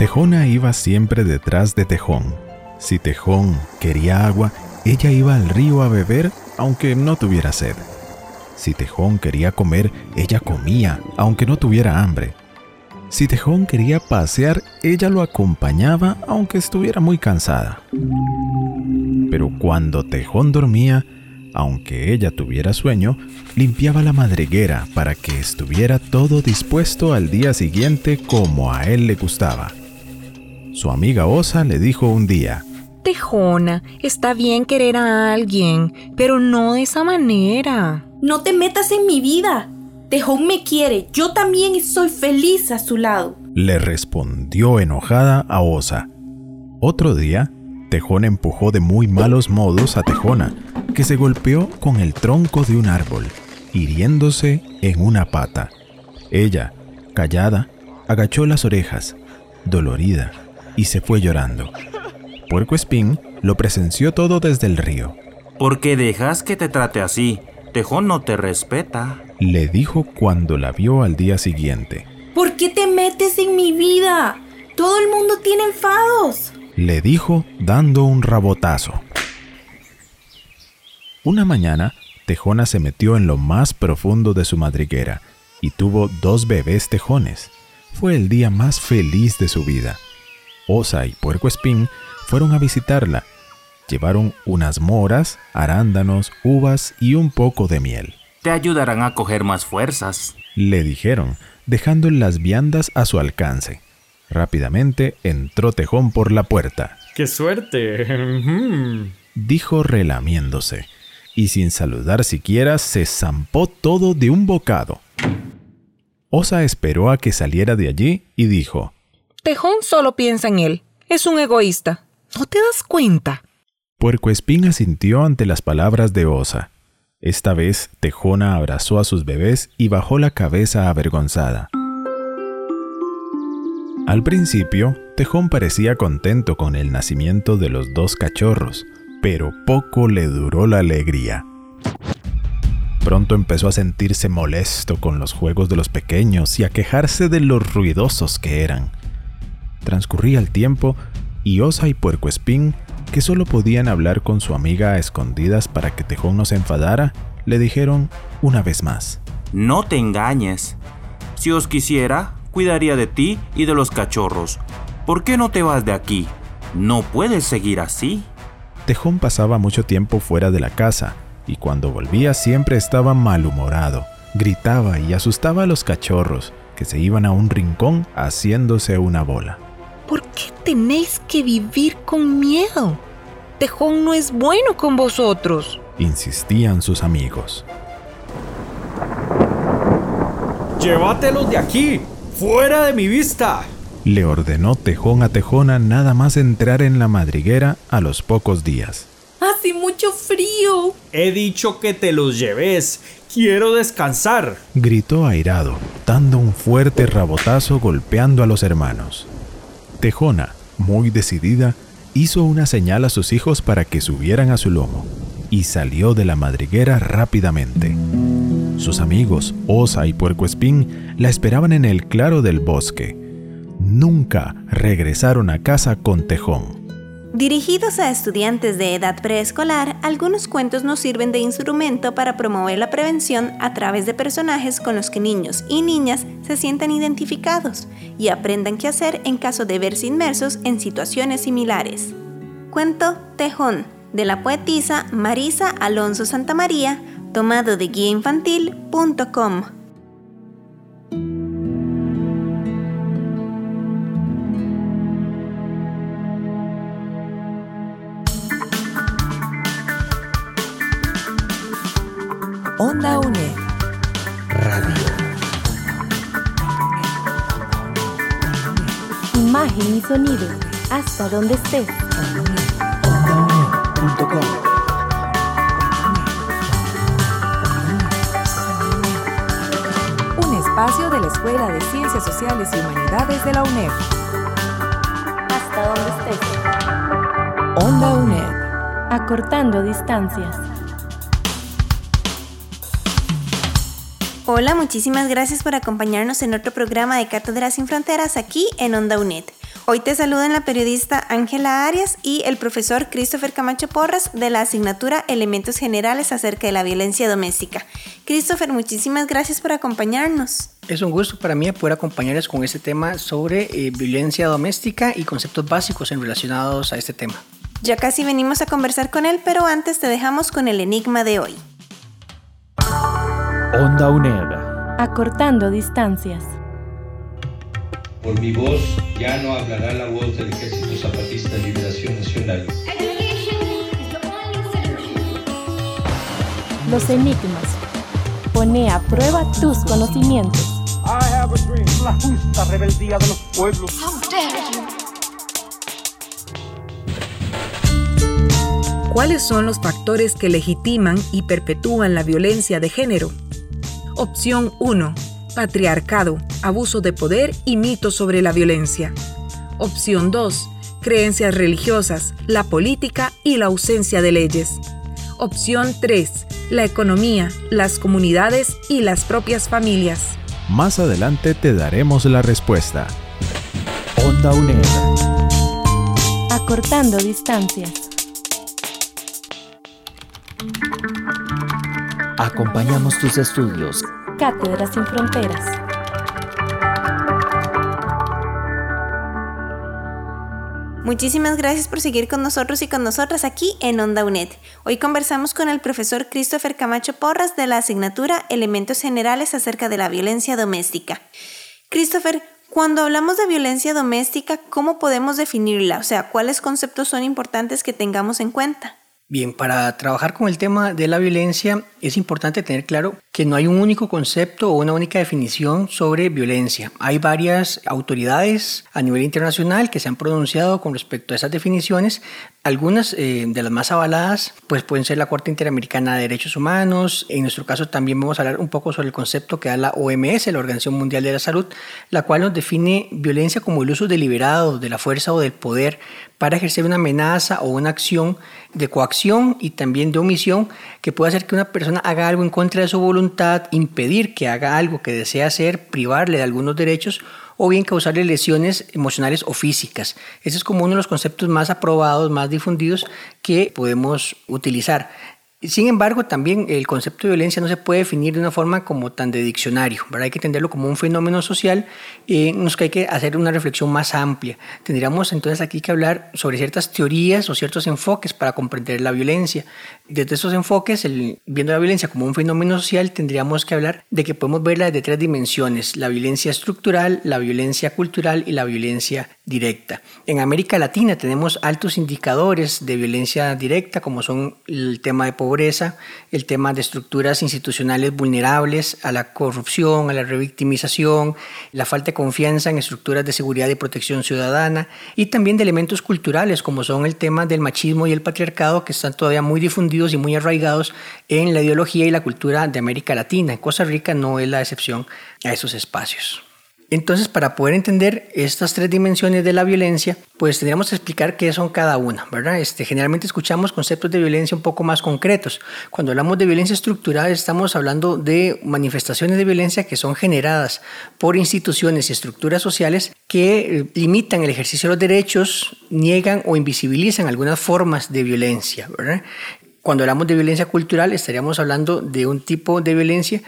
Tejona iba siempre detrás de Tejón. Si Tejón quería agua, ella iba al río a beber aunque no tuviera sed. Si Tejón quería comer, ella comía aunque no tuviera hambre. Si Tejón quería pasear, ella lo acompañaba aunque estuviera muy cansada. Pero cuando Tejón dormía, aunque ella tuviera sueño, limpiaba la madriguera para que estuviera todo dispuesto al día siguiente como a él le gustaba. Su amiga Osa le dijo un día, Tejona, está bien querer a alguien, pero no de esa manera. No te metas en mi vida. Tejón me quiere, yo también soy feliz a su lado. Le respondió enojada a Osa. Otro día, Tejón empujó de muy malos modos a Tejona, que se golpeó con el tronco de un árbol, hiriéndose en una pata. Ella, callada, agachó las orejas, dolorida, y se fue llorando. Puerco Espín lo presenció todo desde el río. ¿Por qué dejas que te trate así? Tejón no te respeta. Le dijo cuando la vio al día siguiente. ¿Por qué te metes en mi vida? Todo el mundo tiene enfados. Le dijo dando un rabotazo. Una mañana, Tejona se metió en lo más profundo de su madriguera y tuvo dos bebés tejones. Fue el día más feliz de su vida. Osa y Puerco Espín fueron a visitarla. Llevaron unas moras, arándanos, uvas y un poco de miel. Te ayudarán a coger más fuerzas, le dijeron, dejando las viandas a su alcance. Rápidamente entró Tejón por la puerta. ¡Qué suerte! dijo relamiéndose, y sin saludar siquiera se zampó todo de un bocado. Osa esperó a que saliera de allí y dijo, Tejón solo piensa en él. Es un egoísta. ¿No te das cuenta? Puerco Espín asintió ante las palabras de Osa. Esta vez Tejona abrazó a sus bebés y bajó la cabeza avergonzada. Al principio, Tejón parecía contento con el nacimiento de los dos cachorros, pero poco le duró la alegría. Pronto empezó a sentirse molesto con los juegos de los pequeños y a quejarse de los ruidosos que eran. Transcurría el tiempo y Osa y Puerco Espín, que solo podían hablar con su amiga a escondidas para que Tejón no se enfadara, le dijeron una vez más. No te engañes. Si os quisiera, cuidaría de ti y de los cachorros. ¿Por qué no te vas de aquí? No puedes seguir así. Tejón pasaba mucho tiempo fuera de la casa y cuando volvía siempre estaba malhumorado. Gritaba y asustaba a los cachorros, que se iban a un rincón haciéndose una bola. ¿Por qué tenéis que vivir con miedo? Tejón no es bueno con vosotros, insistían sus amigos. Llévatelos de aquí, fuera de mi vista, le ordenó Tejón a Tejona nada más entrar en la madriguera a los pocos días. Hace mucho frío. He dicho que te los lleves. Quiero descansar. Gritó airado, dando un fuerte rabotazo golpeando a los hermanos. Tejona, muy decidida, hizo una señal a sus hijos para que subieran a su lomo y salió de la madriguera rápidamente. Sus amigos, Osa y Puerco Espín, la esperaban en el claro del bosque. Nunca regresaron a casa con Tejón. Dirigidos a estudiantes de edad preescolar, algunos cuentos nos sirven de instrumento para promover la prevención a través de personajes con los que niños y niñas se sientan identificados y aprendan qué hacer en caso de verse inmersos en situaciones similares. Cuento Tejón, de la poetisa Marisa Alonso Santamaría, tomado de guiainfantil.com. Onda UNED. Radio. Imagen y sonido. Hasta donde estés. OndaUNED.com. Un espacio de la Escuela de Ciencias Sociales y Humanidades de la UNED. Hasta donde estés. Onda UNED. Acortando distancias. Hola, muchísimas gracias por acompañarnos en otro programa de Cátedras sin Fronteras aquí en Onda UNED. Hoy te saludan la periodista Ángela Arias y el profesor Christopher Camacho Porras de la asignatura Elementos Generales acerca de la violencia doméstica. Christopher, muchísimas gracias por acompañarnos. Es un gusto para mí poder acompañarles con este tema sobre eh, violencia doméstica y conceptos básicos en relacionados a este tema. Ya casi venimos a conversar con él, pero antes te dejamos con el enigma de hoy. Onda UNED. Acortando distancias. Por mi voz ya no hablará la voz del Ejército Zapatista de Liberación Nacional. Los enigmas. Pone a prueba tus conocimientos. La justa rebeldía de los pueblos. ¿Cuáles son los factores que legitiman y perpetúan la violencia de género? Opción 1. Patriarcado, abuso de poder y mitos sobre la violencia. Opción 2. Creencias religiosas, la política y la ausencia de leyes. Opción 3. La economía, las comunidades y las propias familias. Más adelante te daremos la respuesta. Onda UNED. Acortando distancias. Acompañamos tus estudios. Cátedras sin fronteras. Muchísimas gracias por seguir con nosotros y con nosotras aquí en Onda UNED. Hoy conversamos con el profesor Christopher Camacho Porras de la asignatura Elementos Generales acerca de la violencia doméstica. Christopher, cuando hablamos de violencia doméstica, ¿cómo podemos definirla? O sea, ¿cuáles conceptos son importantes que tengamos en cuenta? Bien, para trabajar con el tema de la violencia es importante tener claro que no hay un único concepto o una única definición sobre violencia. Hay varias autoridades a nivel internacional que se han pronunciado con respecto a esas definiciones. Algunas eh, de las más avaladas pues pueden ser la Corte Interamericana de Derechos Humanos. En nuestro caso también vamos a hablar un poco sobre el concepto que da la OMS, la Organización Mundial de la Salud, la cual nos define violencia como el uso deliberado de la fuerza o del poder para ejercer una amenaza o una acción de coacción y también de omisión que puede hacer que una persona haga algo en contra de su voluntad, impedir que haga algo que desea hacer, privarle de algunos derechos o bien causarle lesiones emocionales o físicas. Ese es como uno de los conceptos más aprobados, más difundidos que podemos utilizar. Sin embargo, también el concepto de violencia no se puede definir de una forma como tan de diccionario, hay que entenderlo como un fenómeno social y nos que hay que hacer una reflexión más amplia. Tendríamos entonces aquí que hablar sobre ciertas teorías o ciertos enfoques para comprender la violencia. Desde esos enfoques, viendo la violencia como un fenómeno social, tendríamos que hablar de que podemos verla desde tres dimensiones, la violencia estructural, la violencia cultural y la violencia directa. En América Latina tenemos altos indicadores de violencia directa, como son el tema de pobreza, el tema de estructuras institucionales vulnerables a la corrupción, a la revictimización, la falta de confianza en estructuras de seguridad y protección ciudadana, y también de elementos culturales, como son el tema del machismo y el patriarcado, que están todavía muy difundidos y muy arraigados en la ideología y la cultura de América Latina. Costa Rica no es la excepción a esos espacios. Entonces, para poder entender estas tres dimensiones de la violencia, pues tendríamos que explicar qué son cada una, ¿verdad? Este, generalmente escuchamos conceptos de violencia un poco más concretos. Cuando hablamos de violencia estructural, estamos hablando de manifestaciones de violencia que son generadas por instituciones y estructuras sociales que eh, limitan el ejercicio de los derechos, niegan o invisibilizan algunas formas de violencia. Cuando hablamos de violencia cultural, estaríamos hablando de un tipo de violencia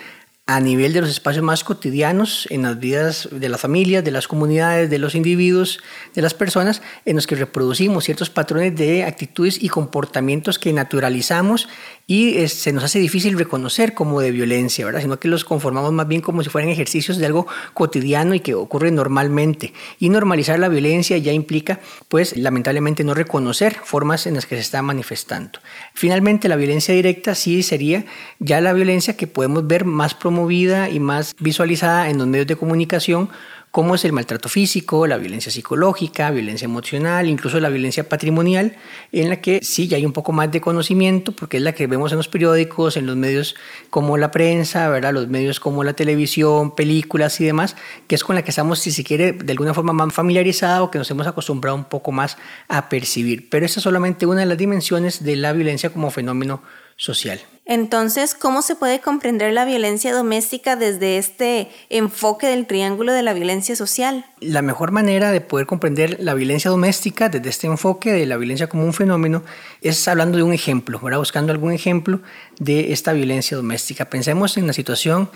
a nivel de los espacios más cotidianos en las vidas de las familias, de las comunidades, de los individuos, de las personas, en los que reproducimos ciertos patrones de actitudes y comportamientos que naturalizamos y se nos hace difícil reconocer como de violencia, ¿verdad? Sino que los conformamos más bien como si fueran ejercicios de algo cotidiano y que ocurre normalmente. Y normalizar la violencia ya implica, pues, lamentablemente no reconocer formas en las que se está manifestando. Finalmente, la violencia directa sí sería ya la violencia que podemos ver más promovida y más visualizada en los medios de comunicación como es el maltrato físico, la violencia psicológica, violencia emocional, incluso la violencia patrimonial, en la que sí ya hay un poco más de conocimiento, porque es la que vemos en los periódicos, en los medios como la prensa, ¿verdad? los medios como la televisión, películas y demás, que es con la que estamos, si se quiere, de alguna forma más familiarizados, que nos hemos acostumbrado un poco más a percibir. Pero esa es solamente una de las dimensiones de la violencia como fenómeno social. Entonces, ¿cómo se puede comprender la violencia doméstica desde este enfoque del triángulo de la violencia social? La mejor manera de poder comprender la violencia doméstica desde este enfoque de la violencia como un fenómeno es hablando de un ejemplo, buscando algún ejemplo de esta violencia doméstica. Pensemos en la situación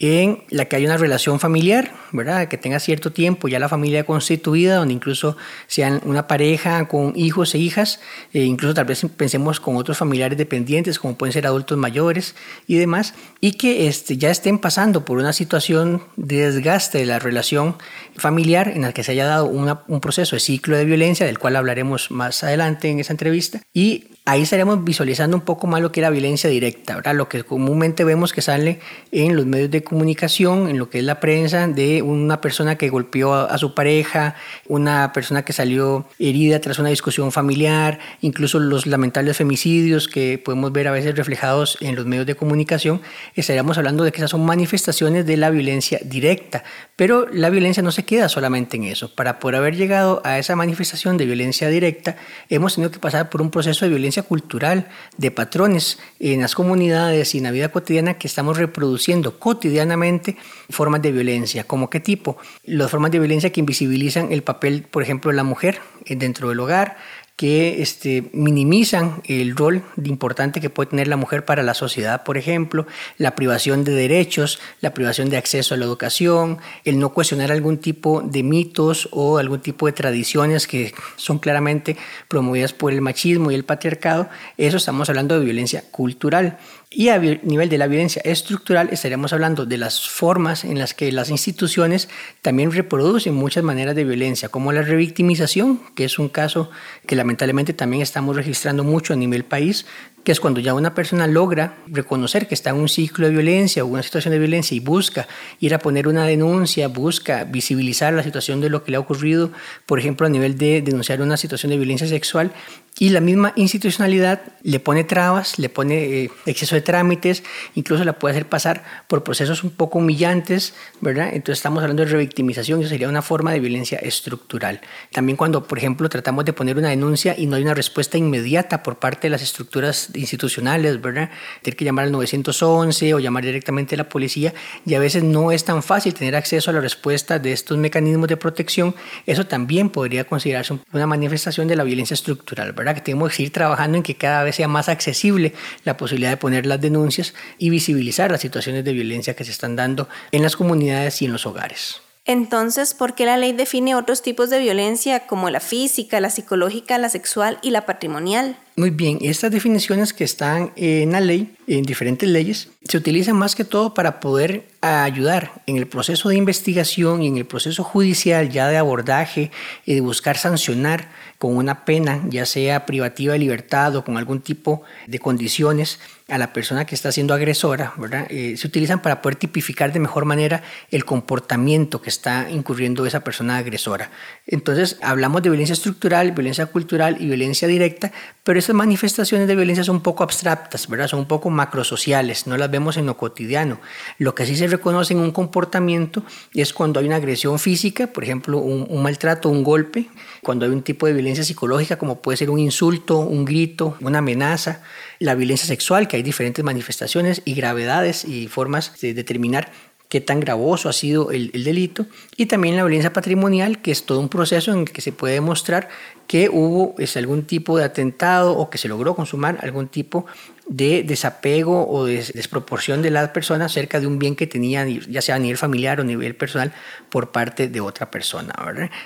en la que hay una relación familiar, ¿verdad? Que tenga cierto tiempo ya la familia constituida, donde incluso sean una pareja con hijos e hijas, e incluso tal vez pensemos con otros familiares dependientes, como pueden ser adultos mayores y demás, y que este, ya estén pasando por una situación de desgaste de la relación familiar en la que se haya dado un proceso de ciclo de violencia, del cual hablaremos más adelante en esa entrevista, y ahí estaremos visualizando un poco más lo que era violencia directa, ¿verdad? Lo que comúnmente vemos que sale en los medios de comunicación, en lo que es la prensa, de una persona que golpeó a, su pareja, una persona que salió herida tras una discusión familiar, incluso los lamentables femicidios que podemos ver a veces reflejados en los medios de comunicación, estaríamos hablando de que esas son manifestaciones de la violencia directa, pero la violencia no se queda solamente en eso. Para poder haber llegado a esa manifestación de violencia directa, hemos tenido que pasar por un proceso de violencia cultural, de patrones en las comunidades y en la vida cotidiana que estamos reproduciendo cotidianamente formas de violencia. ¿Como qué tipo? Las formas de violencia que invisibilizan el papel, por ejemplo, de la mujer dentro del hogar, que este, minimizan el rol importante que puede tener la mujer para la sociedad, por ejemplo, la privación de derechos, la privación de acceso a la educación, el no cuestionar algún tipo de mitos o algún tipo de tradiciones que son claramente promovidas por el machismo y el patriarcado, eso estamos hablando de violencia cultural. Y a nivel de la violencia estructural estaríamos hablando de las formas en las que las instituciones también reproducen muchas maneras de violencia, como la revictimización, que es un caso que lamentablemente también estamos registrando mucho a nivel país, que es cuando ya una persona logra reconocer que está en un ciclo de violencia o una situación de violencia y busca ir a poner una denuncia, busca visibilizar la situación de lo que le ha ocurrido, por ejemplo, a nivel de denunciar una situación de violencia sexual, y la misma institucionalidad le pone trabas, le pone eh, exceso de trámites, incluso la puede hacer pasar por procesos un poco humillantes, ¿verdad? Entonces estamos hablando de revictimización, eso sería una forma de violencia estructural. También cuando, por ejemplo, tratamos de poner una denuncia y no hay una respuesta inmediata por parte de las estructuras institucionales, ¿verdad? Tener que llamar al 911 o llamar directamente a la policía y a veces no es tan fácil tener acceso a la respuesta de estos mecanismos de protección. Eso también podría considerarse una manifestación de la violencia estructural, ¿verdad? Que tenemos que seguir trabajando en que cada vez sea más accesible la posibilidad de poner las denuncias y visibilizar las situaciones de violencia que se están dando en las comunidades y en los hogares. Entonces, ¿por qué la ley define otros tipos de violencia como la física, la psicológica, la sexual y la patrimonial? Muy bien, estas definiciones que están en la ley, en diferentes leyes, se utilizan más que todo para poder ayudar en el proceso de investigación y en el proceso judicial ya de abordaje y de buscar sancionar con una pena, ya sea privativa de libertad o con algún tipo de condiciones a la persona que está siendo agresora, ¿verdad? Eh, se utilizan para poder tipificar de mejor manera el comportamiento que está incurriendo esa persona agresora. Entonces, hablamos de violencia estructural, violencia cultural y violencia directa, pero esas manifestaciones de violencia son un poco abstractas, ¿verdad? Son un poco macrosociales, no las vemos en lo cotidiano. Lo que sí se reconoce en un comportamiento es cuando hay una agresión física, por ejemplo, un, un maltrato, un golpe, cuando hay un tipo de violencia psicológica como puede ser un insulto, un grito, una amenaza, la violencia sexual, que hay diferentes manifestaciones y gravedades y formas de determinar qué tan gravoso ha sido el, delito, y también la violencia patrimonial, que es todo un proceso en el que se puede demostrar que hubo es, algún tipo de atentado o que se logró consumar algún tipo de desapego o de desproporción de la persona acerca de un bien que tenía, ya sea a nivel familiar o a nivel personal, por parte de otra persona.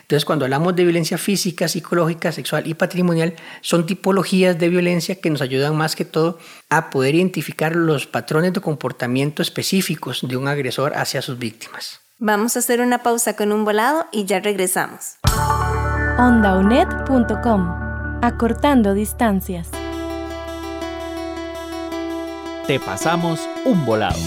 Entonces, cuando hablamos de violencia física, psicológica, sexual y patrimonial, son tipologías de violencia que nos ayudan más que todo a poder identificar los patrones de comportamiento específicos de un agresor hacia sus víctimas. Vamos a hacer una pausa con un volado y ya regresamos. ondaunet.com Acortando distancias te pasamos un volado.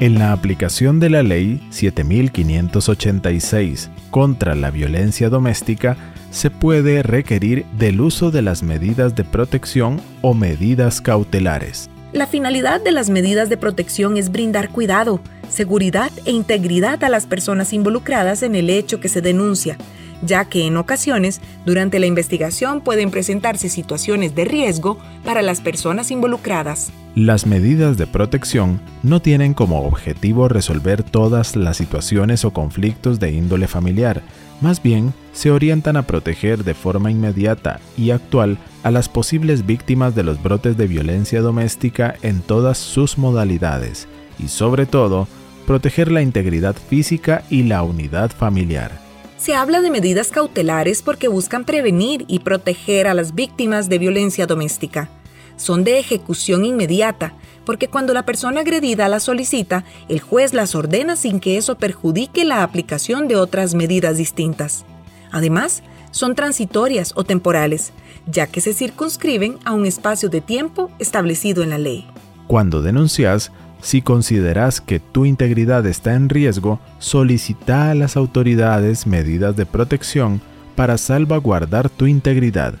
En la aplicación de la Ley 7586 contra la violencia doméstica, se puede requerir del uso de las medidas de protección o medidas cautelares. La finalidad de las medidas de protección es brindar cuidado, seguridad e integridad a las personas involucradas en el hecho que se denuncia, ya que en ocasiones durante la investigación pueden presentarse situaciones de riesgo para las personas involucradas. Las medidas de protección no tienen como objetivo resolver todas las situaciones o conflictos de índole familiar, más bien se orientan a proteger de forma inmediata y actual a las posibles víctimas de los brotes de violencia doméstica en todas sus modalidades y sobre todo proteger la integridad física y la unidad familiar. Se habla de medidas cautelares porque buscan prevenir y proteger a las víctimas de violencia doméstica. Son de ejecución inmediata, porque cuando la persona agredida las solicita, el juez las ordena sin que eso perjudique la aplicación de otras medidas distintas. Además, son transitorias o temporales, ya que se circunscriben a un espacio de tiempo establecido en la ley. Cuando denuncias, si consideras que tu integridad está en riesgo, solicita a las autoridades medidas de protección para salvaguardar tu integridad.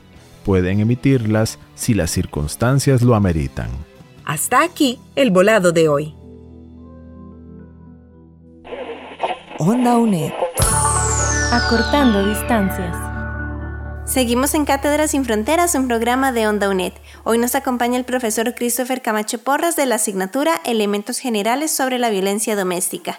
Pueden emitirlas si las circunstancias lo ameritan. Hasta aquí el volado de hoy. Onda UNED. Acortando distancias. Seguimos en Cátedras sin Fronteras, un programa de Onda UNED. Hoy nos acompaña el profesor Christopher Camacho Porras de la asignatura Elementos Generales sobre la Violencia Doméstica.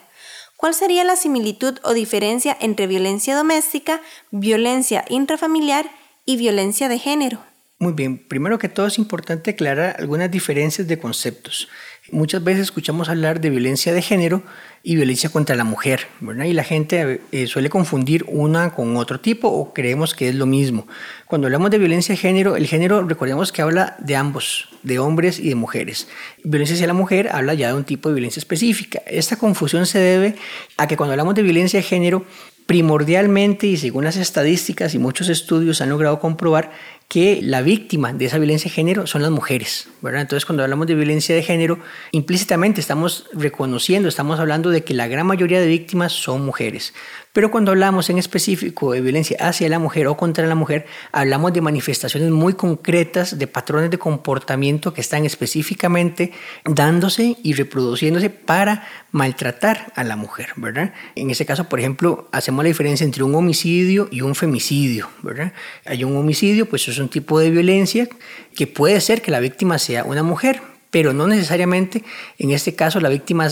¿Cuál sería la similitud o diferencia entre violencia doméstica, violencia intrafamiliar y violencia de género? Muy bien, primero que todo es importante aclarar algunas diferencias de conceptos. Muchas veces escuchamos hablar de violencia de género y violencia contra la mujer. Y la gente eh, suele confundir una con otro tipo o creemos que es lo mismo. Cuando hablamos de violencia de género, el género recordemos que habla de ambos, de hombres y de mujeres. Violencia hacia la mujer habla ya de un tipo de violencia específica. Esta confusión se debe a que cuando hablamos de violencia de género, primordialmente y según las estadísticas y muchos estudios han logrado comprobar que la víctima de esa violencia de género son las mujeres, ¿verdad? Entonces, cuando hablamos de violencia de género, implícitamente estamos reconociendo, estamos hablando de que la gran mayoría de víctimas son mujeres. Pero cuando hablamos en específico de violencia hacia la mujer o contra la mujer, hablamos de manifestaciones muy concretas, de patrones de comportamiento que están específicamente dándose y reproduciéndose para maltratar a la mujer, ¿verdad? En ese caso, por ejemplo, hacemos la diferencia entre un homicidio y un femicidio, ¿verdad? Hay un homicidio, pues es un tipo de violencia que puede ser que la víctima sea una mujer, pero no necesariamente en este caso la víctima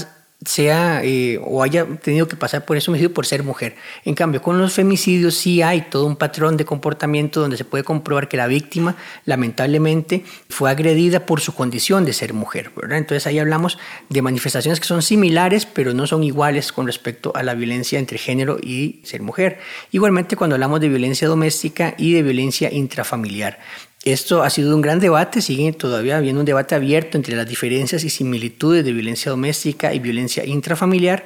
sea eh, o haya tenido que pasar por ese homicidio por ser mujer. En cambio, con los femicidios sí hay todo un patrón de comportamiento donde se puede comprobar que la víctima lamentablemente fue agredida por su condición de ser mujer. ¿verdad? Entonces ahí hablamos de manifestaciones que son similares pero no son iguales con respecto a la violencia entre género y ser mujer. Igualmente cuando hablamos de violencia doméstica y de violencia intrafamiliar. Esto ha sido un gran debate, sigue todavía habiendo un debate abierto entre las diferencias y similitudes de violencia doméstica y violencia intrafamiliar.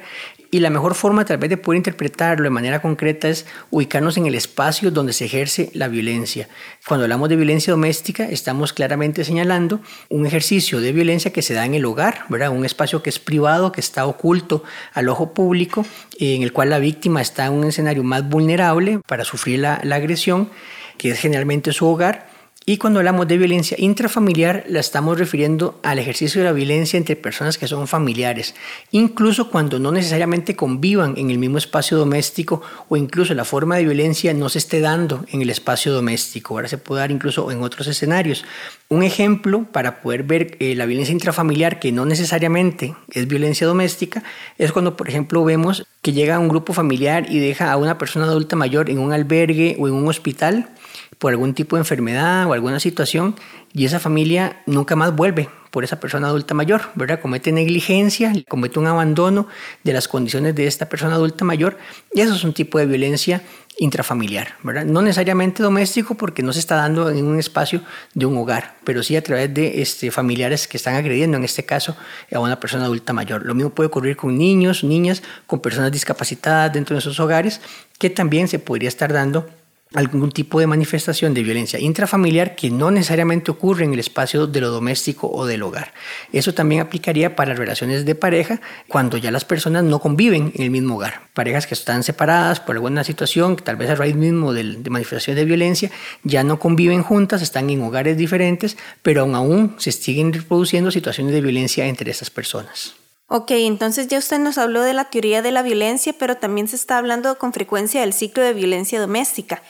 Y la mejor forma tal vez de poder interpretarlo de manera concreta es ubicarnos en el espacio donde se ejerce la violencia. Cuando hablamos de violencia doméstica estamos claramente señalando un ejercicio de violencia que se da en el hogar, ¿verdad? un espacio que es privado, que está oculto al ojo público, en el cual la víctima está en un escenario más vulnerable para sufrir la, la agresión, que es generalmente su hogar y cuando hablamos de violencia intrafamiliar, la estamos refiriendo al ejercicio de la violencia entre personas que son familiares, incluso cuando no necesariamente convivan en el mismo espacio doméstico o incluso la forma de violencia no se esté dando en el espacio doméstico. Ahora se puede dar incluso en otros escenarios. Un ejemplo para poder ver eh, la violencia intrafamiliar, que no necesariamente es violencia doméstica, es cuando, por ejemplo, vemos que llega un grupo familiar y deja a una persona adulta mayor en un albergue o en un hospital por algún tipo de enfermedad o alguna situación y esa familia nunca más vuelve por esa persona adulta mayor, ¿verdad? Comete negligencia, comete un abandono de las condiciones de esta persona adulta mayor y eso es un tipo de violencia intrafamiliar, ¿verdad? No necesariamente doméstico porque no se está dando en un espacio de un hogar, pero sí a través de este, familiares que están agrediendo, en este caso, a una persona adulta mayor. Lo mismo puede ocurrir con niños, niñas, con personas discapacitadas dentro de esos hogares, que también se podría estar dando algún tipo de manifestación de violencia intrafamiliar que no necesariamente ocurre en el espacio de lo doméstico o del hogar. Eso también aplicaría para relaciones de pareja cuando ya las personas no conviven en el mismo hogar. Parejas que están separadas por alguna situación, tal vez a raíz mismo de, de manifestaciones de violencia, ya no conviven juntas, están en hogares diferentes, pero aún, aún se siguen reproduciendo situaciones de violencia entre esas personas. Ok, entonces ya usted nos habló de la teoría de la violencia, pero también se está hablando con frecuencia del ciclo de violencia doméstica.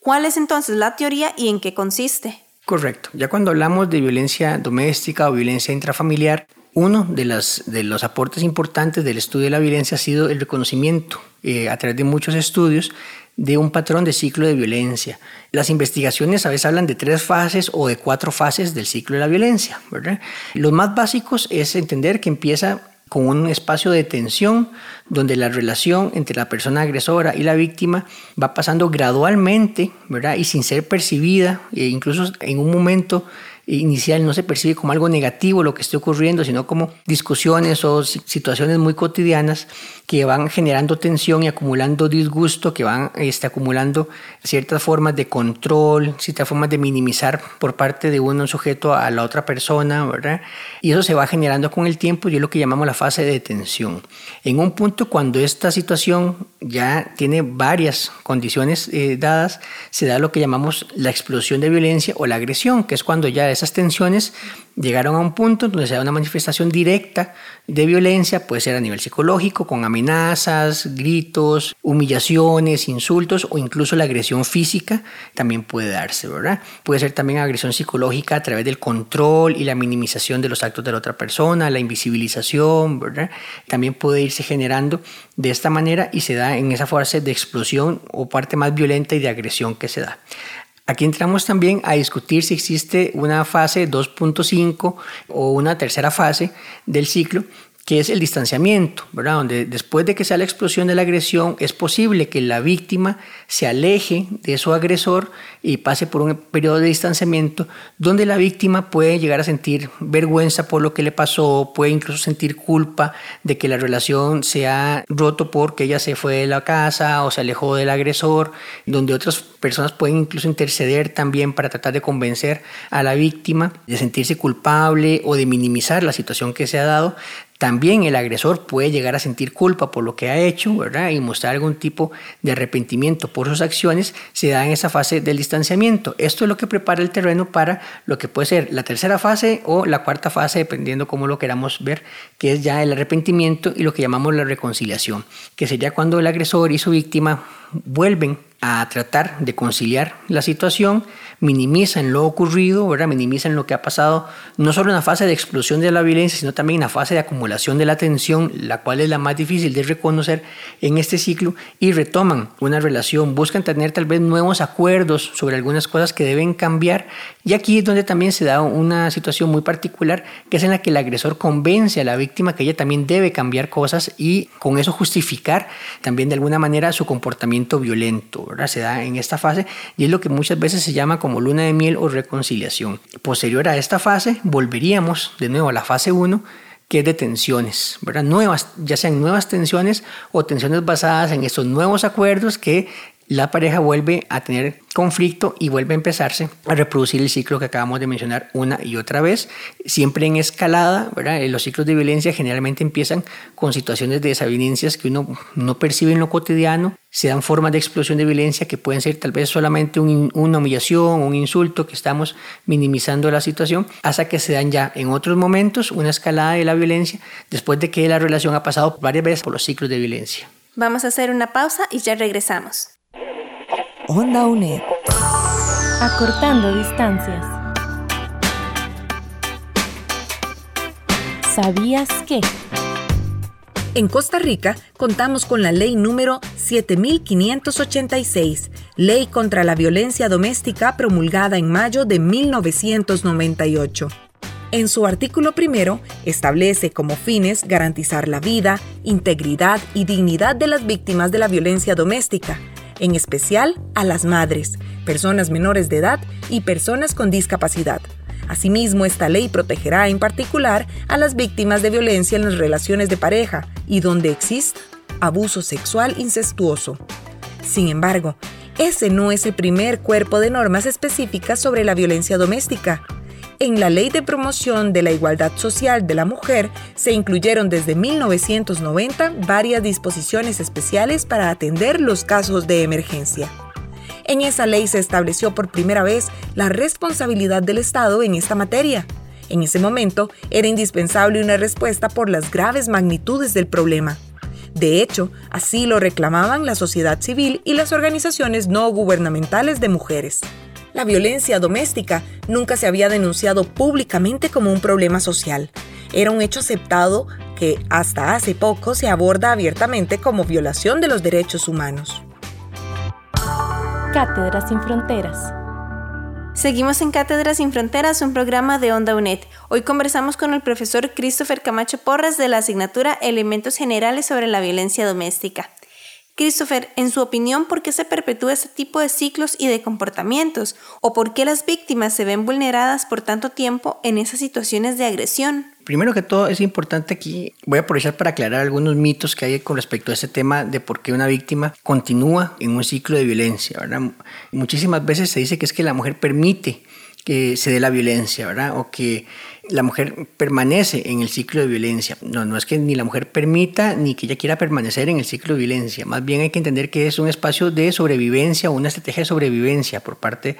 ¿Cuál es entonces la teoría y en qué consiste? Correcto. Ya cuando hablamos de violencia doméstica o violencia intrafamiliar, uno de, las, de los aportes importantes del estudio de la violencia ha sido el reconocimiento eh, a través de muchos estudios de un patrón de ciclo de violencia. Las investigaciones a veces hablan de tres fases o de cuatro fases del ciclo de la violencia. ¿verdad? Los más básicos es entender que empieza con un espacio de tensión donde la relación entre la persona agresora y la víctima va pasando gradualmente, ¿verdad? Y sin ser percibida, e incluso en un momento inicial no se percibe como algo negativo lo que esté ocurriendo, sino como discusiones o situaciones muy cotidianas que van generando tensión y acumulando disgusto, que van este, acumulando ciertas formas de control, ciertas formas de minimizar por parte de uno un sujeto a la otra persona, ¿verdad? Y eso se va generando con el tiempo y es lo que llamamos la fase de tensión. En un punto cuando esta situación ya tiene varias condiciones eh, dadas, se da lo que llamamos la explosión de violencia o la agresión, que es cuando ya esas tensiones llegaron a un punto donde se da una manifestación directa de violencia, puede ser a nivel psicológico, con amenazas, gritos, humillaciones, insultos o incluso la agresión física también puede darse, ¿verdad? Puede ser también agresión psicológica a través del control y la minimización de los actos de la otra persona, la invisibilización, ¿verdad? También puede irse generando de esta manera y se da en esa fase de explosión o parte más violenta y de agresión que se da. Aquí entramos también a discutir si existe una fase 2.5 o una tercera fase del ciclo que es el distanciamiento, ¿verdad? Donde después de que sea la explosión de la agresión, es posible que la víctima se aleje de su agresor y pase por un periodo de distanciamiento donde la víctima puede llegar a sentir vergüenza por lo que le pasó, puede incluso sentir culpa de que la relación se ha roto porque ella se fue de la casa o se alejó del agresor, donde otras personas pueden incluso interceder también para tratar de convencer a la víctima de sentirse culpable o de minimizar la situación que se ha dado también el agresor puede llegar a sentir culpa por lo que ha hecho, ¿verdad? Y mostrar algún tipo de arrepentimiento por sus acciones, se da en esa fase del distanciamiento. Esto es lo que prepara el terreno para lo que puede ser la tercera fase o la cuarta fase, dependiendo cómo lo queramos ver, que es ya el arrepentimiento y lo que llamamos la reconciliación, que sería cuando el agresor y su víctima vuelven a tratar de conciliar la situación, minimizan lo ocurrido, ¿verdad? minimizan lo que ha pasado, no solo en la fase de explosión de la violencia, sino también en la fase de acumulación de la tensión, la cual es la más difícil de reconocer en este ciclo, y retoman una relación, buscan tener tal vez nuevos acuerdos sobre algunas cosas que deben cambiar, y aquí es donde también se da una situación muy particular, que es en la que el agresor convence a la víctima que ella también debe cambiar cosas y con eso justificar también de alguna manera su comportamiento violento, ¿verdad? Se da en esta fase y es lo que muchas veces se llama como luna de miel o reconciliación. Posterior a esta fase, volveríamos de nuevo a la fase 1, que es de tensiones. Nuevas, ya sean nuevas tensiones o tensiones basadas en estos nuevos acuerdos que la pareja vuelve a tener conflicto y vuelve a empezarse a reproducir el ciclo que acabamos de mencionar una y otra vez, siempre en escalada, ¿verdad? Los ciclos de violencia generalmente empiezan con situaciones de desavenencias que uno no percibe en lo cotidiano, se dan formas de explosión de violencia que pueden ser tal vez solamente una humillación, un insulto, que estamos minimizando la situación, hasta que se dan ya en otros momentos una escalada de la violencia después de que la relación ha pasado varias veces por los ciclos de violencia. Vamos a hacer una pausa y ya regresamos. Onda UNED. Acortando distancias. ¿Sabías que? En Costa Rica contamos con la ley número 7586, Ley contra la Violencia Doméstica promulgada en mayo de 1998. En su artículo primero establece como fines garantizar la vida, integridad y dignidad de las víctimas de la violencia doméstica, en especial a las madres, personas menores de edad y personas con discapacidad. Asimismo, esta ley protegerá en particular a las víctimas de violencia en las relaciones de pareja y donde exista abuso sexual incestuoso. Sin embargo, ese no es el primer cuerpo de normas específicas sobre la violencia doméstica. En la Ley de Promoción de la Igualdad Social de la Mujer se incluyeron desde 1990 varias disposiciones especiales para atender los casos de emergencia. En esa ley se estableció por primera vez la responsabilidad del Estado en esta materia. En ese momento era indispensable una respuesta por las graves magnitudes del problema. De hecho, así lo reclamaban la sociedad civil y las organizaciones no gubernamentales de mujeres. La violencia doméstica nunca se había denunciado públicamente como un problema social. Era un hecho aceptado que hasta hace poco se aborda abiertamente como violación de los derechos humanos. Cátedras sin Fronteras. Seguimos en Cátedras sin Fronteras, un programa de Onda UNED. Hoy conversamos con el profesor Christopher Camacho Porras de la asignatura Elementos Generales sobre la Violencia Doméstica. Christopher, en su opinión, ¿por qué se perpetúa este tipo de ciclos y de comportamientos? ¿O por qué las víctimas se ven vulneradas por tanto tiempo en esas situaciones de agresión? Primero que todo es importante aquí, voy a aprovechar para aclarar algunos mitos que hay con respecto a este tema de por qué una víctima continúa en un ciclo de violencia. Muchísimas veces se dice que es que la mujer permite que se dé la violencia, ¿verdad? O que la mujer permanece en el ciclo de violencia. No, no es que ni la mujer permita ni que ella quiera permanecer en el ciclo de violencia. Más bien hay que entender que es un espacio de sobrevivencia o una estrategia de sobrevivencia por parte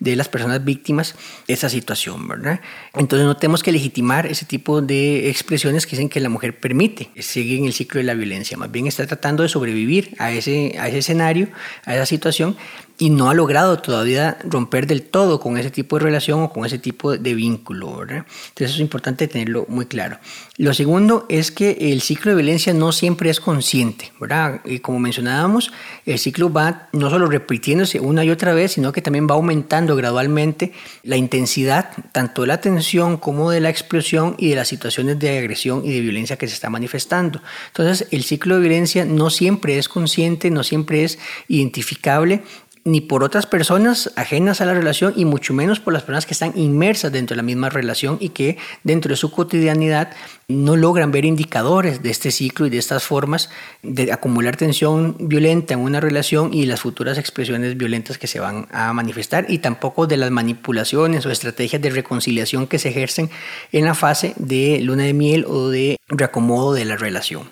de las personas víctimas de esa situación, ¿verdad? Entonces no tenemos que legitimar ese tipo de expresiones que dicen que la mujer permite seguir en el ciclo de la violencia. Más bien está tratando de sobrevivir a ese, a ese escenario, a esa situación y no ha logrado todavía romper del todo con ese tipo de relación o con ese tipo de vínculo. ¿verdad? Entonces es importante tenerlo muy claro. Lo segundo es que el ciclo de violencia no siempre es consciente. ¿verdad? Y como mencionábamos, el ciclo va no solo repitiéndose una y otra vez, sino que también va aumentando gradualmente la intensidad tanto de la tensión como de la explosión y de las situaciones de agresión y de violencia que se está manifestando. Entonces el ciclo de violencia no siempre es consciente, no siempre es identificable ni por otras personas ajenas a la relación y mucho menos por las personas que están inmersas dentro de la misma relación y que dentro de su cotidianidad no logran ver indicadores de este ciclo y de estas formas de acumular tensión violenta en una relación y las futuras expresiones violentas que se van a manifestar y tampoco de las manipulaciones o estrategias de reconciliación que se ejercen en la fase de luna de miel o de reacomodo de la relación.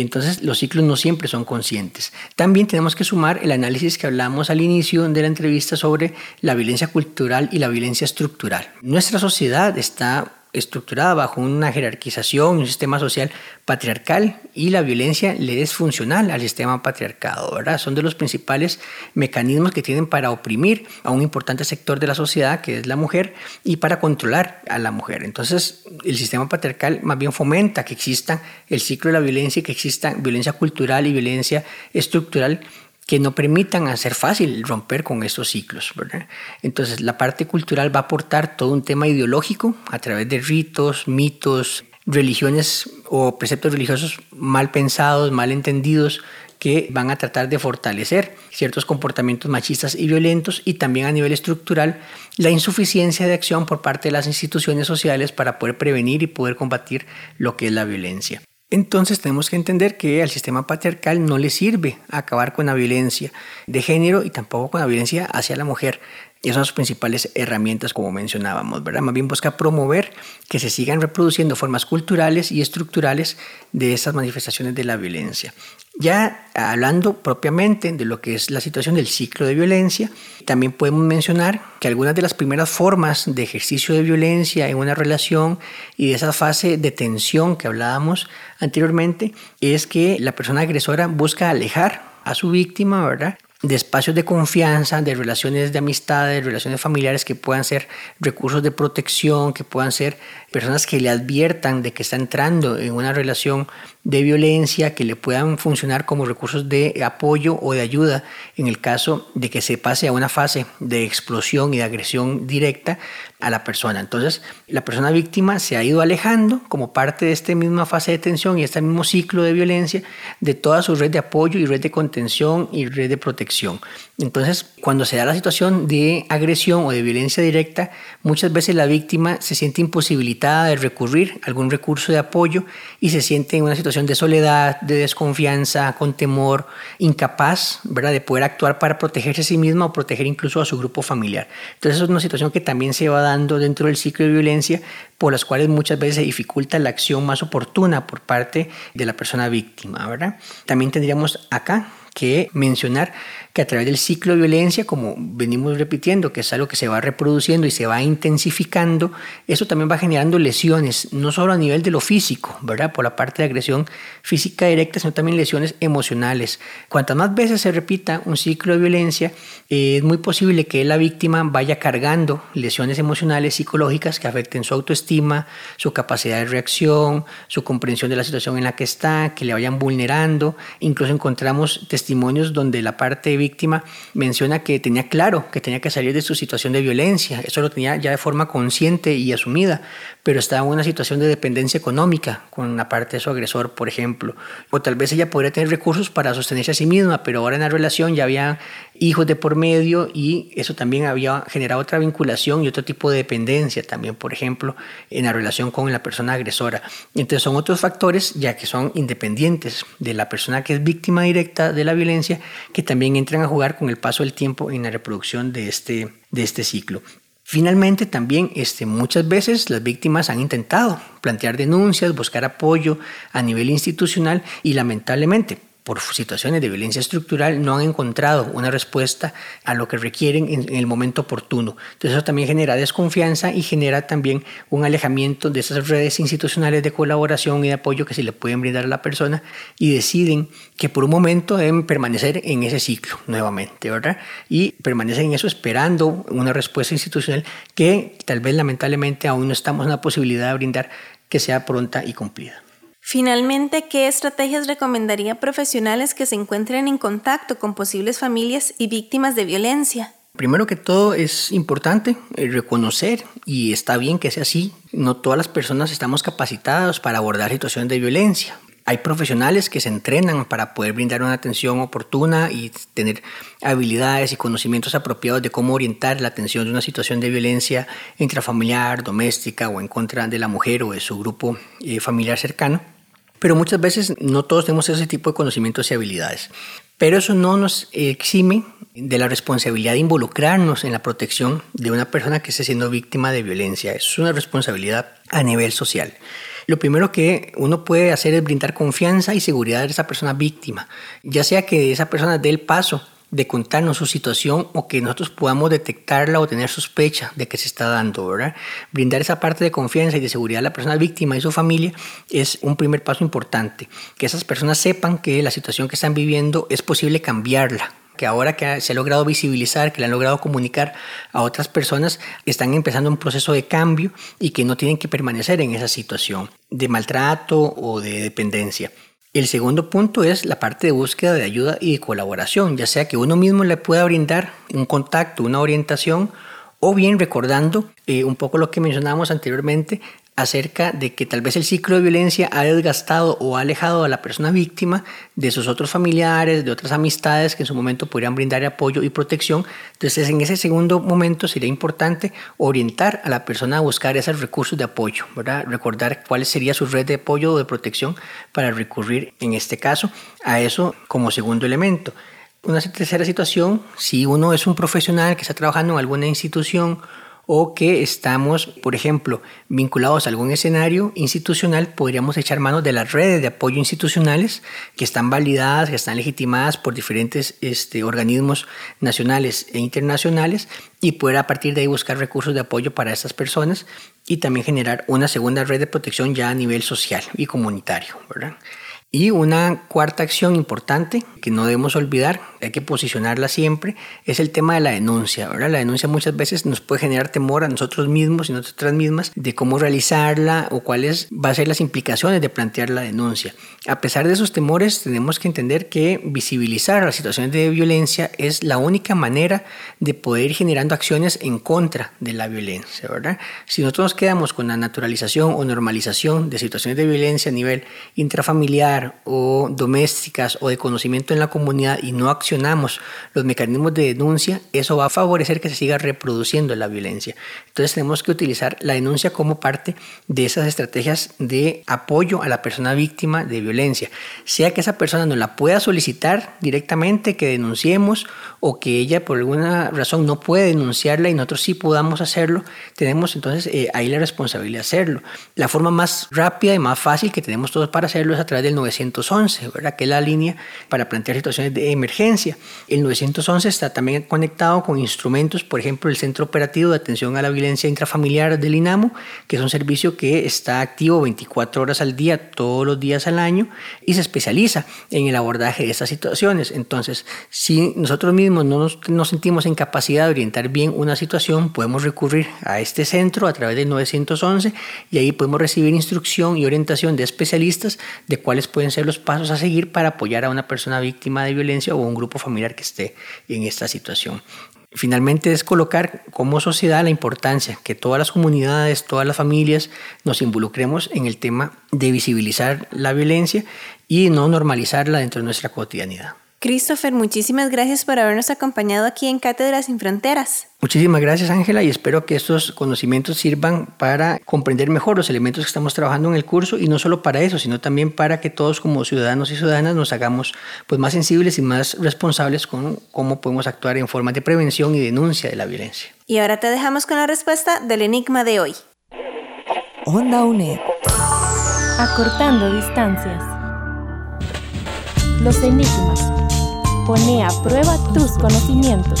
Entonces los ciclos no siempre son conscientes. También tenemos que sumar el análisis que hablamos al inicio de la entrevista sobre la violencia cultural y la violencia estructural. Nuestra sociedad está estructurada bajo una jerarquización, un sistema social patriarcal y la violencia le es funcional al sistema patriarcado, ¿verdad? Son de los principales mecanismos que tienen para oprimir a un importante sector de la sociedad que es la mujer y para controlar a la mujer. Entonces, el sistema patriarcal más bien fomenta que exista el ciclo de la violencia y que exista violencia cultural y violencia estructural que no permitan hacer fácil romper con estos ciclos. Entonces la parte cultural va a aportar todo un tema ideológico a través de ritos, mitos, religiones o preceptos religiosos mal pensados, mal entendidos, que van a tratar de fortalecer ciertos comportamientos machistas y violentos y también a nivel estructural la insuficiencia de acción por parte de las instituciones sociales para poder prevenir y poder combatir lo que es la violencia. Entonces tenemos que entender que al sistema patriarcal no le sirve acabar con la violencia de género y tampoco con la violencia hacia la mujer. Esas principales herramientas, como mencionábamos, ¿verdad? Más bien busca promover que se sigan reproduciendo formas culturales y estructurales de esas manifestaciones de la violencia. Ya hablando propiamente de lo que es la situación del ciclo de violencia, también podemos mencionar que algunas de las primeras formas de ejercicio de violencia en una relación y de esa fase de tensión que hablábamos anteriormente es que la persona agresora busca alejar a su víctima, ¿verdad? De espacios de confianza, de relaciones de amistad, de relaciones familiares que puedan ser recursos de protección, que puedan ser personas que le adviertan de que está entrando en una relación de violencia, que le puedan funcionar como recursos de apoyo o de ayuda en el caso de que se pase a una fase de explosión y de agresión directa a la persona. Entonces, la persona víctima se ha ido alejando como parte de esta misma fase de tensión y este mismo ciclo de violencia de toda su red de apoyo y red de contención y red de protección. Entonces, cuando se da la situación de agresión o de violencia directa, muchas veces la víctima se siente imposibilitada de recurrir a algún recurso de apoyo y se siente en una situación de soledad, de desconfianza, con temor, incapaz ¿verdad? de poder actuar para protegerse a sí misma o proteger incluso a su grupo familiar. Entonces, es una situación que también se va dando dentro del ciclo de violencia, por las cuales muchas veces se dificulta la acción más oportuna por parte de la persona víctima. ¿verdad? También tendríamos acá que mencionar que a través del ciclo de violencia, como venimos repitiendo, que es algo que se va reproduciendo y se va intensificando, eso también va generando lesiones, no solo a nivel de lo físico, ¿verdad? Por la parte de agresión física directa, sino también lesiones emocionales. Cuantas más veces se repita un ciclo de violencia, eh, es muy posible que la víctima vaya cargando lesiones emocionales, psicológicas que afecten su autoestima, su capacidad de reacción, su comprensión de la situación en la que está, que le vayan vulnerando. Incluso encontramos testimonios donde la parte víctima menciona que tenía claro que tenía que salir de su situación de violencia, eso lo tenía ya de forma consciente y asumida, pero estaba en una situación de dependencia económica con la parte de su agresor, por ejemplo, o tal vez ella podría tener recursos para sostenerse a sí misma, pero ahora en la relación ya había hijos de por medio y eso también había generado otra vinculación y otro tipo de dependencia también, por ejemplo, en la relación con la persona agresora. Entonces son otros factores ya que son independientes de la persona que es víctima directa de la violencia que también a jugar con el paso del tiempo en la reproducción de este, de este ciclo. Finalmente, también este, muchas veces las víctimas han intentado plantear denuncias, buscar apoyo a nivel institucional y lamentablemente por situaciones de violencia estructural no han encontrado una respuesta a lo que requieren en, el momento oportuno. Entonces eso también genera desconfianza y genera también un alejamiento de esas redes institucionales de colaboración y de apoyo que se le pueden brindar a la persona y deciden que por un momento deben permanecer en ese ciclo nuevamente, ¿verdad? Y permanecen en eso esperando una respuesta institucional que tal vez lamentablemente aún no estamos en la posibilidad de brindar que sea pronta y cumplida. Finalmente, ¿qué estrategias recomendaría a profesionales que se encuentren en contacto con posibles familias y víctimas de violencia? Primero que todo es importante eh, reconocer, y está bien que sea así, no todas las personas estamos capacitadas para abordar situaciones de violencia. Hay profesionales que se entrenan para poder brindar una atención oportuna y tener habilidades y conocimientos apropiados de cómo orientar la atención de una situación de violencia intrafamiliar, doméstica o en contra de la mujer o de su grupo eh, familiar cercano. Pero muchas veces no todos tenemos ese tipo de conocimientos y habilidades. Pero eso no nos exime de la responsabilidad de involucrarnos en la protección de una persona que esté siendo víctima de violencia. Es una responsabilidad a nivel social. Lo primero que uno puede hacer es brindar confianza y seguridad a esa persona víctima, ya sea que esa persona dé el paso de contarnos su situación o que nosotros podamos detectarla o tener sospecha de que se está dando, ¿verdad? Brindar esa parte de confianza y de seguridad a la persona víctima y su familia es un primer paso importante. Que esas personas sepan que la situación que están viviendo es posible cambiarla, que ahora que se ha logrado visibilizar, que le han logrado comunicar a otras personas, están empezando un proceso de cambio y que no tienen que permanecer en esa situación de maltrato o de dependencia. El segundo punto es la parte de búsqueda de ayuda y de colaboración, ya sea que uno mismo le pueda brindar un contacto, una orientación, o bien recordando eh, un poco lo que mencionábamos anteriormente, acerca de que tal vez el ciclo de violencia ha desgastado o alejado a la persona víctima de sus otros familiares, de otras amistades que en su momento podrían brindar apoyo y protección. Entonces en ese segundo momento sería importante orientar a la persona a buscar esos recursos de apoyo, ¿verdad? recordar cuál sería su red de apoyo o de protección para recurrir en este caso a eso como segundo elemento. Una tercera situación, si uno es un profesional que está trabajando en alguna institución o que estamos, por ejemplo, vinculados a algún escenario institucional, podríamos echar mano de las redes de apoyo institucionales que están validadas, que están legitimadas por diferentes este, organismos nacionales e internacionales y poder a partir de ahí buscar recursos de apoyo para estas personas y también generar una segunda red de protección ya a nivel social y comunitario. ¿verdad? Y una cuarta acción importante que no debemos olvidar, hay que posicionarla siempre, es el tema de la denuncia. ¿verdad? La denuncia muchas veces nos puede generar temor a nosotros mismos y nosotras mismas de cómo realizarla o cuáles van a ser las implicaciones de plantear la denuncia. A pesar de esos temores, tenemos que entender que visibilizar las situaciones de violencia es la única manera de poder ir generando acciones en contra de la violencia. ¿verdad? Si nosotros nos quedamos con la naturalización o normalización de situaciones de violencia a nivel intrafamiliar, familiar o domésticas o de conocimiento en la comunidad y no accionamos los mecanismos de denuncia, eso va a favorecer que se siga reproduciendo la violencia. Entonces tenemos que utilizar la denuncia como parte de esas estrategias de apoyo a la persona víctima de violencia, sea que esa persona nos la pueda solicitar directamente, que denunciemos o que ella por alguna razón no puede denunciarla y nosotros sí podamos hacerlo, tenemos entonces eh, ahí la responsabilidad de hacerlo. La forma más rápida y más fácil que tenemos todos para hacerlo es a través del 911, ¿verdad? que es la línea para plantear situaciones de emergencia. El 911 está también conectado con instrumentos, por ejemplo, el Centro Operativo de Atención a la Violencia Intrafamiliar del INAMO, que es un servicio que está activo 24 horas al día, todos los días al año, y se especializa en el abordaje de estas situaciones. Entonces, si nosotros mismos no nos, nos sentimos en capacidad de orientar bien una situación, podemos recurrir a este centro a través del 911 y ahí podemos recibir instrucción y orientación de especialistas de cuáles pueden ser los pasos a seguir para apoyar a una persona víctima de violencia o un grupo familiar que esté en esta situación. Finalmente es colocar como sociedad la importancia que todas las comunidades, todas las familias nos involucremos en el tema de visibilizar la violencia y no normalizarla dentro de nuestra cotidianidad. Christopher, muchísimas gracias por habernos acompañado aquí en Cátedras sin Fronteras. Muchísimas gracias Ángela y espero que estos conocimientos sirvan para comprender mejor los elementos que estamos trabajando en el curso y no solo para eso, sino también para que todos como ciudadanos y ciudadanas nos hagamos pues, más sensibles y más responsables con cómo podemos actuar en forma de prevención y denuncia de la violencia. Y ahora te dejamos con la respuesta del enigma de hoy. Onda UNED. Acortando distancias. Los enigmas Pone a prueba tus conocimientos.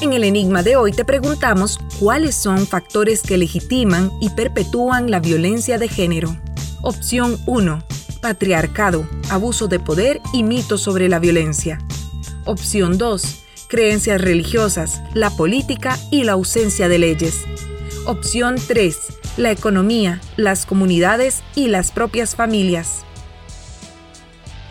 En el enigma de hoy te preguntamos cuáles son factores que legitiman y perpetúan la violencia de género. Opción 1. Patriarcado, abuso de poder y mitos sobre la violencia. Opción 2. Creencias religiosas, la política y la ausencia de leyes. Opción 3 la economía, las comunidades y las propias familias.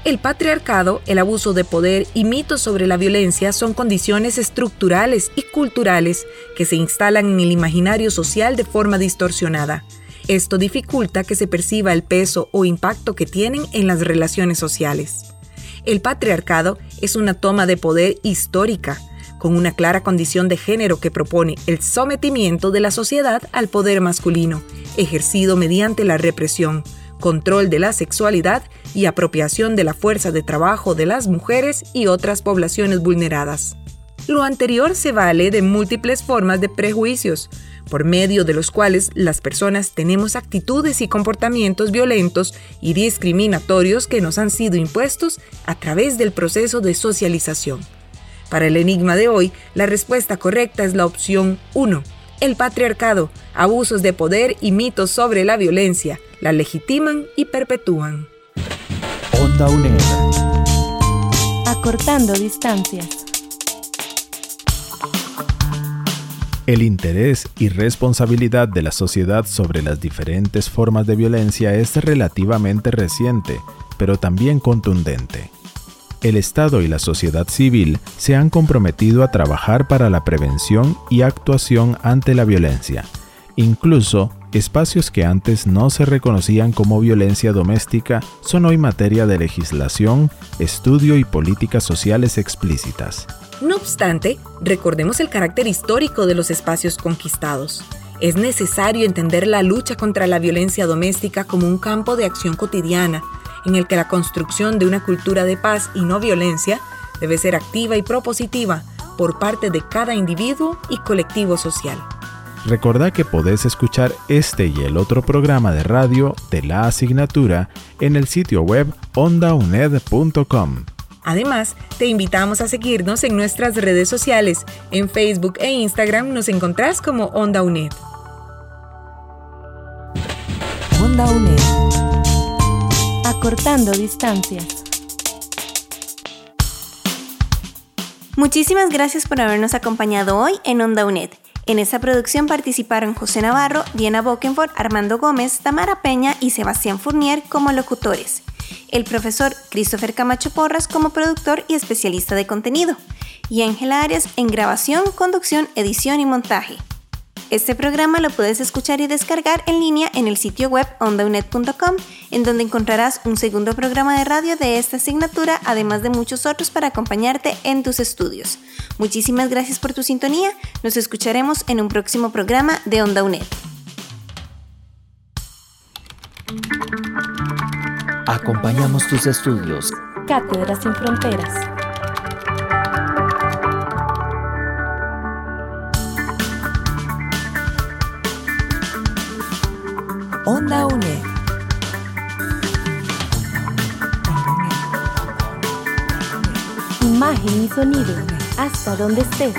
El patriarcado, el abuso de poder y mitos sobre la violencia son condiciones estructurales y culturales que se instalan en el imaginario social de forma distorsionada. Esto dificulta que se perciba el peso o impacto que tienen en las relaciones sociales. El patriarcado es una toma de poder histórica, con una clara condición de género que propone el sometimiento de la sociedad al poder masculino, ejercido mediante la represión, control de la sexualidad y apropiación de la fuerza de trabajo de las mujeres y otras poblaciones vulneradas. Lo anterior se vale de múltiples formas de prejuicios, por medio de los cuales las personas tenemos actitudes y comportamientos violentos y discriminatorios que nos han sido impuestos a través del proceso de socialización. Para el enigma de hoy, la respuesta correcta es la opción 1. El patriarcado, abusos de poder y mitos sobre la violencia, la legitiman y perpetúan. Onda UNED. Acortando distancias. El interés y responsabilidad de la sociedad sobre las diferentes formas de violencia es relativamente reciente, pero también contundente el Estado y la sociedad civil se han comprometido a trabajar para la prevención y actuación ante la violencia. Incluso, espacios que antes no se reconocían como violencia doméstica son hoy materia de legislación, estudio y políticas sociales explícitas. No obstante, recordemos el carácter histórico de los espacios conquistados. Es necesario entender la lucha contra la violencia doméstica como un campo de acción cotidiana en el que la construcción de una cultura de paz y no violencia debe ser activa y propositiva por parte de cada individuo y colectivo social. Recordá que podés escuchar este y el otro programa de radio de la asignatura en el sitio web ondauned.com. Además, te invitamos a seguirnos en nuestras redes sociales. En Facebook e Instagram nos encontrás como Onda UNED. Onda UNED. Acortando distancias. Muchísimas gracias por habernos acompañado hoy en Onda UNED. En esta producción participaron José Navarro, Diana Bokenford, Armando Gómez, Tamara Peña y Sebastián Fournier como locutores. El profesor Christopher Camacho Porras como productor y especialista de contenido. Y Ángela Arias en grabación, conducción, edición y montaje. Este programa lo puedes escuchar y descargar en línea en el sitio web ondaunet.com, en donde encontrarás un segundo programa de radio de esta asignatura, además de muchos otros para acompañarte en tus estudios. Muchísimas gracias por tu sintonía. Nos escucharemos en un próximo programa de Onda UNED. Acompañamos tus estudios. Cátedras sin Fronteras. Onda UNED. Imagen y sonido. Hasta donde estés.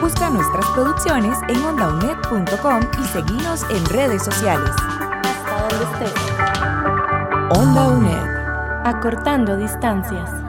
Busca nuestras producciones en ondaunet.com y seguinos en redes sociales. Hasta donde estés. Onda UNED. Acortando distancias.